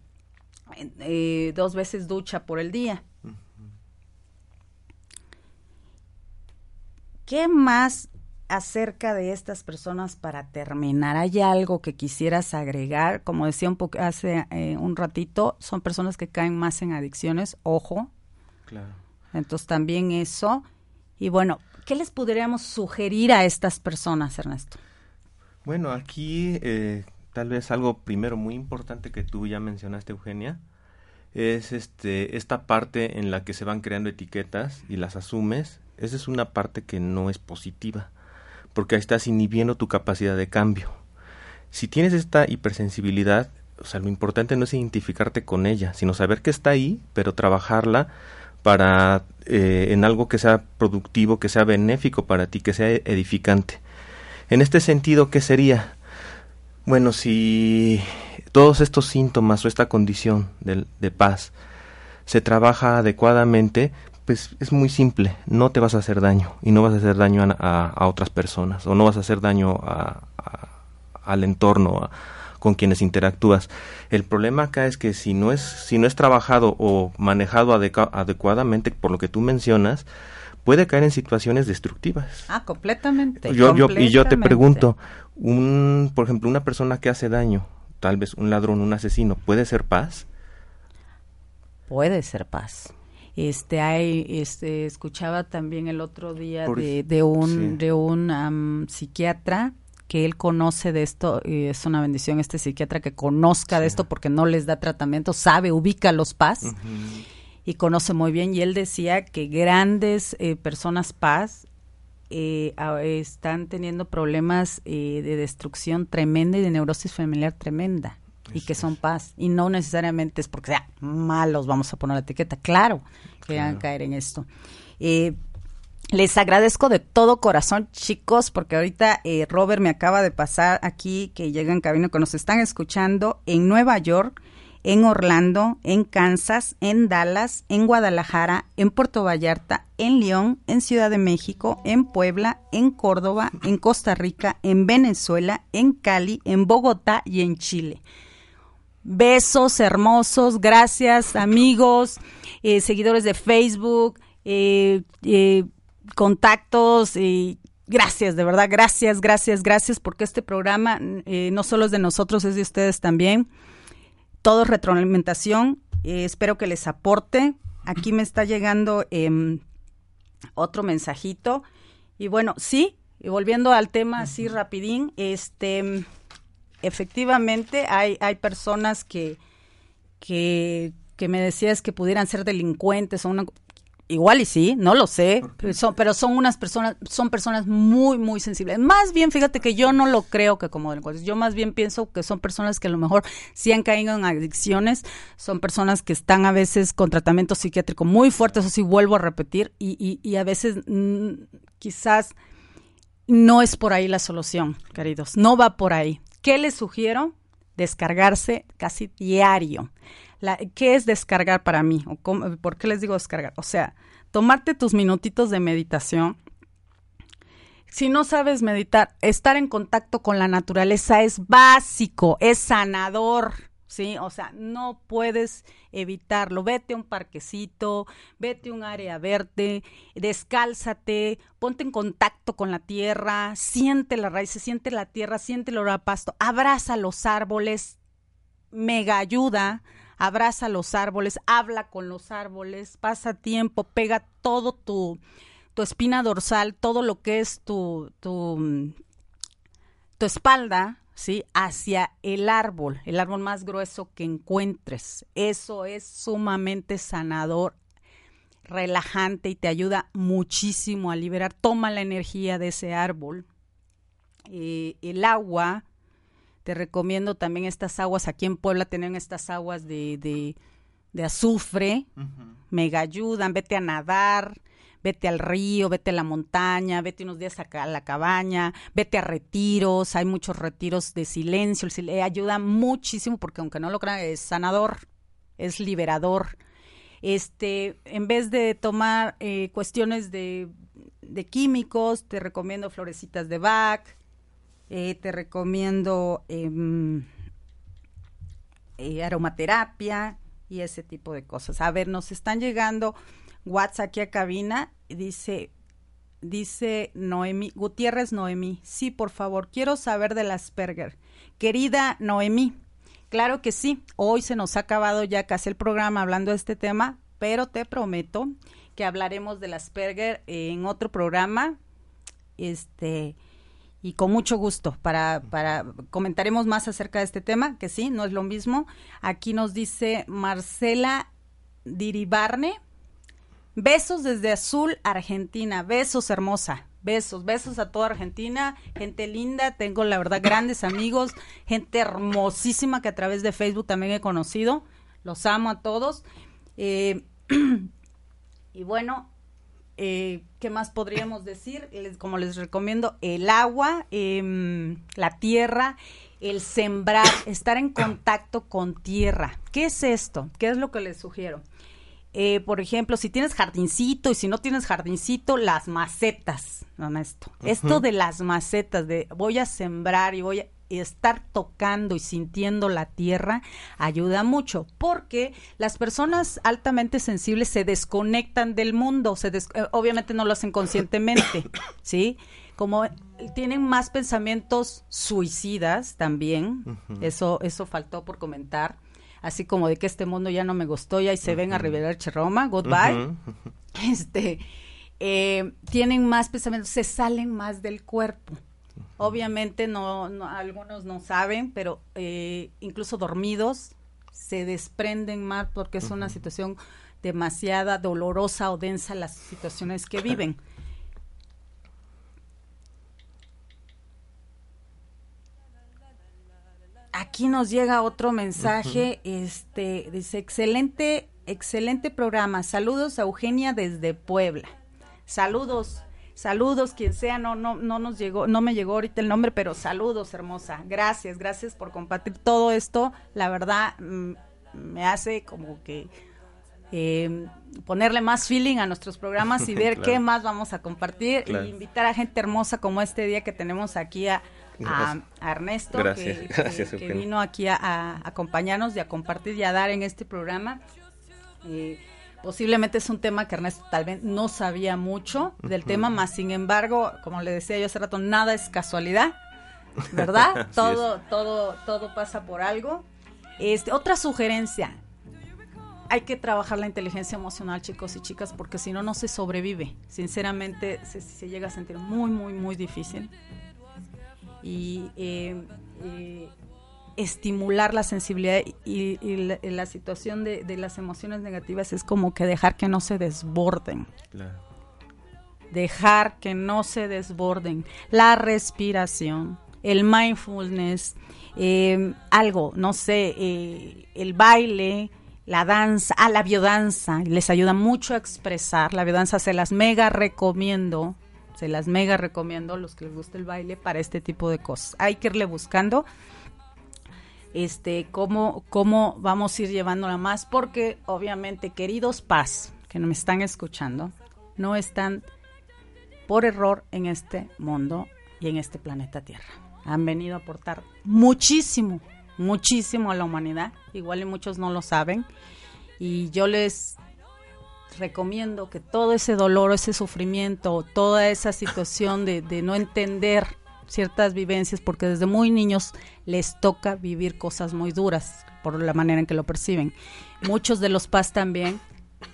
eh, dos veces ducha por el día. ¿Qué más acerca de estas personas para terminar? ¿Hay algo que quisieras agregar? Como decía un poco hace eh, un ratito, son personas que caen más en adicciones, ojo. Claro. Entonces también eso. Y bueno, ¿qué les podríamos sugerir a estas personas, Ernesto? Bueno, aquí eh, tal vez algo primero muy importante que tú ya mencionaste, Eugenia, es este esta parte en la que se van creando etiquetas y las asumes. Esa es una parte que no es positiva, porque ahí estás inhibiendo tu capacidad de cambio. Si tienes esta hipersensibilidad, o sea, lo importante no es identificarte con ella, sino saber que está ahí, pero trabajarla para eh, en algo que sea productivo, que sea benéfico para ti, que sea edificante. En este sentido, ¿qué sería? Bueno, si todos estos síntomas o esta condición de, de paz se trabaja adecuadamente, pues es muy simple, no te vas a hacer daño y no vas a hacer daño a, a- a otras personas o no vas a hacer daño a- al entorno a- con quienes interactúas. El problema acá es que si no es si no es trabajado o manejado adeca- adecuadamente por lo que tú mencionas, puede caer en situaciones destructivas. Ah, completamente. Yo, yo, y yo te pregunto, un, por ejemplo, una persona que hace daño, tal vez un ladrón, un asesino, ¿puede ser paz? Puede ser paz. Este, hay, este, escuchaba también el otro día Por de, de un, sí. de un am, psiquiatra que él conoce de esto, y es una bendición este psiquiatra que conozca de esto porque no les da tratamiento, sabe, ubica los paz y conoce muy bien. Y él decía que grandes eh, personas paz eh, están teniendo problemas eh, de destrucción tremenda y de neurosis familiar tremenda. Y que son paz. Y no necesariamente es porque sean malos, vamos a poner la etiqueta. Claro que van a caer en esto. Eh, les agradezco de todo corazón, chicos, porque ahorita eh, Robert me acaba de pasar aquí que llega en cabina que nos están escuchando en Nueva York, en Orlando, en Kansas, en Dallas, en Guadalajara, en Puerto Vallarta, en León, en Ciudad de México, en Puebla, en Córdoba, en Costa Rica, en Venezuela, en Cali, en Bogotá y en Chile. Besos hermosos, gracias amigos, eh, seguidores de Facebook, eh, eh, contactos y gracias, de verdad, gracias, gracias, gracias, porque este programa eh, no solo es de nosotros, es de ustedes también. Todo es retroalimentación, espero que les aporte. Aquí me está llegando em, otro mensajito. Y bueno, sí, y volviendo al tema así rapidín, este efectivamente hay, hay personas que, que, que me decías que pudieran ser delincuentes o una igual y sí, no lo sé, pero son, pero son unas personas, son personas muy, muy sensibles. Más bien, fíjate que yo no lo creo que como delincuentes, yo más bien pienso que son personas que a lo mejor sí han caído en adicciones, son personas que están a veces con tratamiento psiquiátrico muy fuerte, eso sí vuelvo a repetir, y, y, y a veces mm, quizás no es por ahí la solución, queridos, no va por ahí. ¿Qué les sugiero? Descargarse casi diario. ¿Qué es descargar para mí? ¿O cómo- ¿Por qué les digo descargar? O sea, tomarte tus minutitos de meditación, Si no sabes meditar, estar en contacto con la naturaleza es básico, es sanador, ¿sí? O sea, no puedes evitarlo. Vete a un parquecito, vete a un área verde, descálzate, ponte en contacto con la tierra, siente las raíces, siente la tierra, siente el olor a pasto, abraza los árboles, mega ayuda, abraza los árboles, habla con los árboles, pasa tiempo, pega todo tu, tu espina dorsal, todo lo que es tu, tu, tu espalda, ¿sí? Hacia el árbol, el árbol más grueso que encuentres. Eso es sumamente sanador, relajante y te ayuda muchísimo a liberar. Toma la energía de ese árbol. Eh, el agua, te recomiendo también estas aguas. Aquí en Puebla tienen estas aguas de, de, de azufre. Mega ayudan. Vete a nadar vete al río, vete a la montaña, vete unos días a la cabaña, vete a retiros, hay muchos retiros de silencio, el ayuda muchísimo porque aunque no lo crean es sanador, es liberador. Este, en vez de tomar eh, cuestiones de, de químicos, te recomiendo florecitas de Bach, eh, te recomiendo em, eh, aromaterapia y ese tipo de cosas. A ver, nos están llegando WhatsApp aquí a cabina dice dice Noemí Gutiérrez Noemí. Sí, por favor, quiero saber del Asperger. Querida Noemí, claro que sí. Hoy se nos ha acabado ya casi el programa hablando de este tema, pero te prometo que hablaremos del Asperger en otro programa. Este y con mucho gusto para, para comentaremos más acerca de este tema, que sí, no es lo mismo. Aquí nos dice Marcela Diribarne. Besos desde Azul, Argentina. Besos, hermosa. Besos, besos a toda Argentina. Gente linda. Tengo, la verdad, grandes amigos. Gente hermosísima que a través de Facebook también he conocido. Los amo a todos. Eh, y bueno, eh, ¿qué más podríamos decir? Como les recomiendo, el agua, em, la tierra, el sembrar, estar en contacto con tierra. ¿Qué es esto? ¿Qué es lo que les sugiero? Eh, por ejemplo, si tienes jardincito y si no tienes jardincito, las macetas. Esto de las macetas, de voy a sembrar y voy a estar tocando y sintiendo la tierra ayuda mucho porque las personas altamente sensibles se desconectan del mundo, se des- eh, obviamente no lo hacen conscientemente, ¿sí? Como tienen más pensamientos suicidas también, eso eso faltó por comentar, así como de que este mundo ya no me gustó y ahí se ven a Rivera Roma, goodbye. Este, eh, tienen más pensamientos, se salen más del cuerpo. Obviamente no, no- algunos no saben, pero eh, incluso dormidos se desprenden más porque es una situación demasiada dolorosa o densa las situaciones que viven. Aquí nos llega otro mensaje, este dice excelente, excelente programa. Saludos a Eugenia desde Puebla. Saludos, saludos quien sea, no no no nos llegó, no me llegó ahorita el nombre, pero saludos, hermosa. Gracias, gracias por compartir todo esto. La verdad mm, me hace como que eh, ponerle más feeling a nuestros programas y ver Claro. qué más vamos a compartir Claro. y invitar a gente hermosa como este día que tenemos aquí a, a- a Ernesto Gracias, que, gracias, que- vino aquí a, a acompañarnos y a compartir y a dar en este programa. Eh, posiblemente es un tema que Ernesto tal vez no sabía mucho del Ujú. tema, más sin embargo, como le decía yo hace rato, nada es casualidad, ¿verdad? Así es. todo, todo, todo pasa por algo. Este, otra sugerencia, hay que trabajar la inteligencia emocional, chicos y chicas, porque si no, no se sobrevive. Sinceramente, se, se llega a sentir muy, muy, muy difícil. Y eh, eh, estimular la sensibilidad y, y la, situación de, de las emociones negativas es como que dejar que no se desborden. Claro. Dejar que no se desborden. La respiración, el mindfulness, eh, algo, no sé, eh, el baile, la danza, ah, la biodanza, les ayuda mucho a expresar. La biodanza se las mega recomiendo, se las mega recomiendo los que les gusta el baile para este tipo de cosas. Hay que irle buscando este cómo cómo vamos a ir llevándola más porque obviamente queridos paz que no me están escuchando no están por error en este mundo y en este planeta Tierra. Han venido a aportar muchísimo, muchísimo a la humanidad, igual y muchos no lo saben, y yo les recomiendo que todo ese dolor, ese sufrimiento, toda esa situación de, no entender ciertas vivencias, porque desde muy niños les toca vivir cosas muy duras por la manera en que lo perciben. Muchos de los PAS también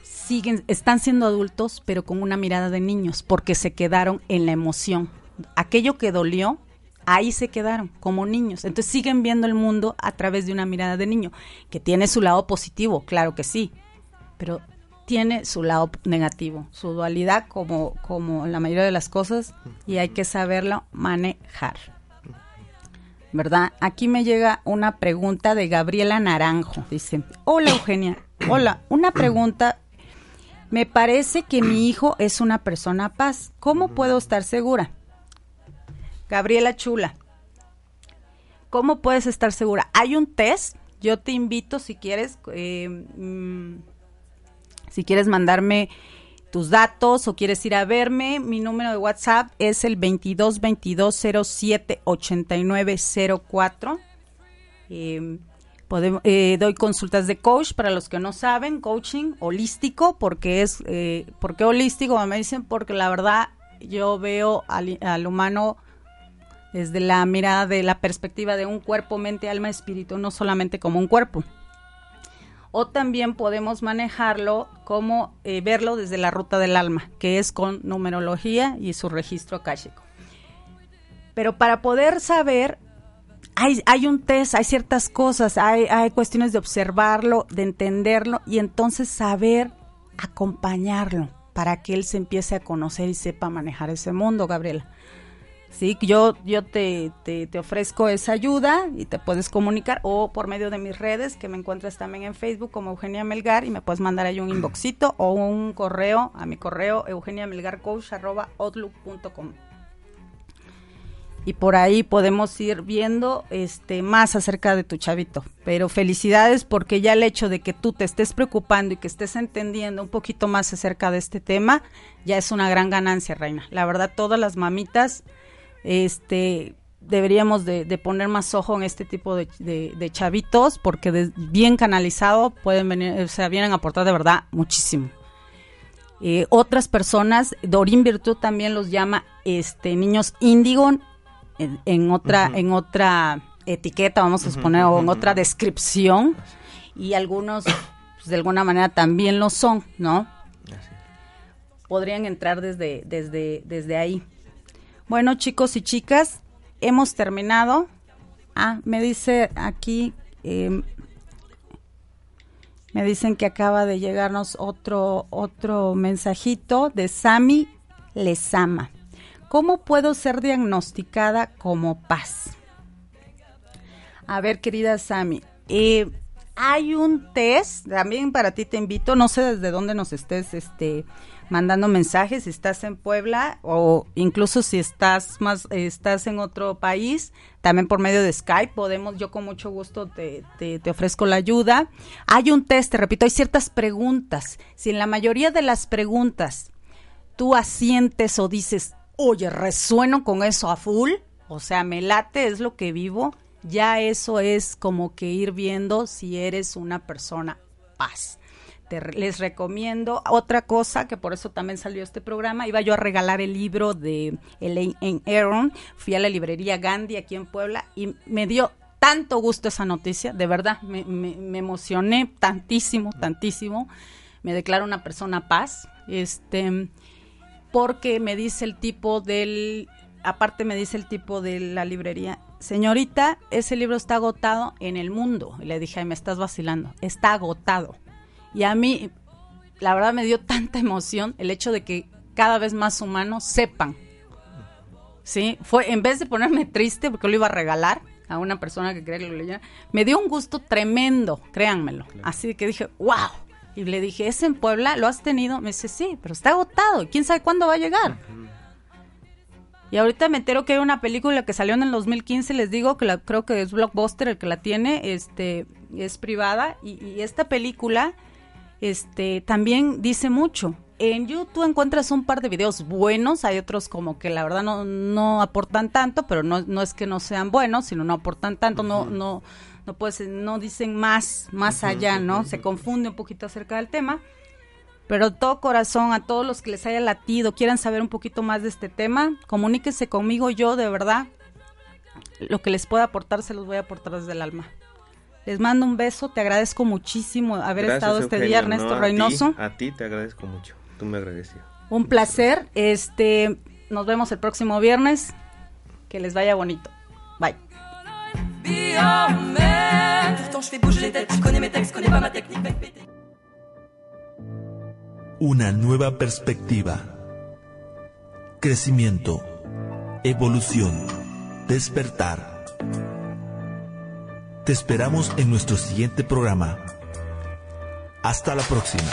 siguen, están siendo adultos, pero con una mirada de niños, porque se quedaron en la emoción. Aquello que dolió, ahí se quedaron como niños. Entonces siguen viendo el mundo a través de una mirada de niño, que tiene su lado positivo, claro que sí, pero tiene su lado negativo, su dualidad como, como la mayoría de las cosas y hay que saberlo manejar. ¿Verdad? Aquí me llega una pregunta de Gabriela Naranjo. Dice, hola Eugenia, hola, una pregunta. Me parece que mi hijo es una persona paz. ¿Cómo puedo estar segura? Gabriela Chula, ¿cómo puedes estar segura? Hay un test, yo te invito si quieres, eh, mm, si quieres mandarme tus datos o quieres ir a verme, mi número de WhatsApp es el 22 22 07 89 04. Eh, podemos, eh, doy consultas de coach para los que no saben, coaching holístico, porque es, eh, ¿por qué holístico? Me dicen porque la verdad yo veo al humano desde la mirada de la perspectiva de un cuerpo, mente, alma, espíritu, no solamente como un cuerpo. O también podemos manejarlo como eh, verlo desde la ruta del alma, que es con numerología y su registro akáshico. Pero para poder saber, hay, hay un test, hay ciertas cosas, hay, hay cuestiones de observarlo, de entenderlo y entonces saber acompañarlo para que él se empiece a conocer y sepa manejar ese mundo, Gabriela. Sí, yo, yo te, te, te, ofrezco esa ayuda y te puedes comunicar o por medio de mis redes que me encuentras también en Facebook como Eugenia Melgar y me puedes mandar ahí un inboxito o un correo a mi correo eugeniamelgarcoach.outlook.com y por ahí podemos ir viendo este más acerca de tu chavito. Pero felicidades porque ya el hecho de que tú te estés preocupando y que estés entendiendo un poquito más acerca de este tema ya es una gran ganancia, Reina. La verdad, todas las mamitas este deberíamos de, de, poner más ojo en este tipo de, de, de chavitos porque bien canalizado pueden venir, o sea, vienen a aportar de verdad muchísimo. Eh, otras personas, Dorín Virtud también los llama este niños índigo en, en otra, uh -huh. en otra etiqueta, vamos a suponer, uh -huh, o en otra descripción, y algunos pues, de alguna manera también lo son, ¿no? Podrían entrar desde, desde, desde ahí. Bueno, chicos y chicas, hemos terminado. Ah, me dice aquí, eh, me dicen que acaba de llegarnos otro, otro mensajito de Sami Lesama. ¿Cómo puedo ser diagnosticada como paz? A ver, querida Sami, eh, hay un test, también para ti te invito, no sé desde dónde nos estés este, mandando mensajes, si estás en Puebla o incluso si estás más estás en otro país, también por medio de Skype podemos, yo con mucho gusto te, te, te, ofrezco la ayuda. Hay un test, te repito, hay ciertas preguntas. Si en la mayoría de las preguntas tú asientes o dices, oye, resueno con eso a full, o sea, me late, es lo que vivo, ya eso es como que ir viendo si eres una persona paz les recomiendo otra cosa que por eso también salió este programa. Iba yo a regalar el libro de Elaine Aaron. Fui a la librería Gandhi aquí en Puebla y me dio tanto gusto esa noticia, de verdad, me, emocioné tantísimo, tantísimo. Me declaro una persona paz, este, porque me dice el tipo del, aparte me dice el tipo de la librería, señorita, ese libro está agotado en el mundo. Y le dije, Ay, me estás vacilando, está agotado. Y a mí, la verdad, me dio tanta emoción el hecho de que cada vez más humanos sepan. Sí, fue en vez de ponerme triste porque lo iba a regalar a una persona que quería que lo leyera, me dio un gusto tremendo, créanmelo. Así que dije, wow. Y le dije, ¿es en Puebla? ¿Lo has tenido? Me dice, sí, pero está agotado. ¿Quién sabe cuándo va a llegar? Y ahorita me entero que hay una película que salió en el 2015, les digo que la, creo que es Blockbuster el que la tiene, este, es privada, y, y esta película este, también dice mucho. En YouTube encuentras un par de videos buenos, hay otros como que la verdad no, no aportan tanto, pero no, no es que no sean buenos, sino no aportan tanto, no, no, no puedes, no dicen más, más allá, ¿no? Se confunde un poquito acerca del tema. Pero todo corazón, a todos los que les haya latido, quieran saber un poquito más de este tema, comuníquense conmigo, yo de verdad, lo que les pueda aportar se los voy a aportar desde el alma. Les mando un beso, te agradezco muchísimo haber Gracias, estado este Eugenio, día, no, Ernesto a ti, Reynoso. A ti te agradezco mucho. Tú me agradecido. Un placer. Este, nos vemos el próximo viernes. Que les vaya bonito. Bye. Una nueva perspectiva. Crecimiento. Evolución. Despertar. Te esperamos en nuestro siguiente programa. Hasta la próxima.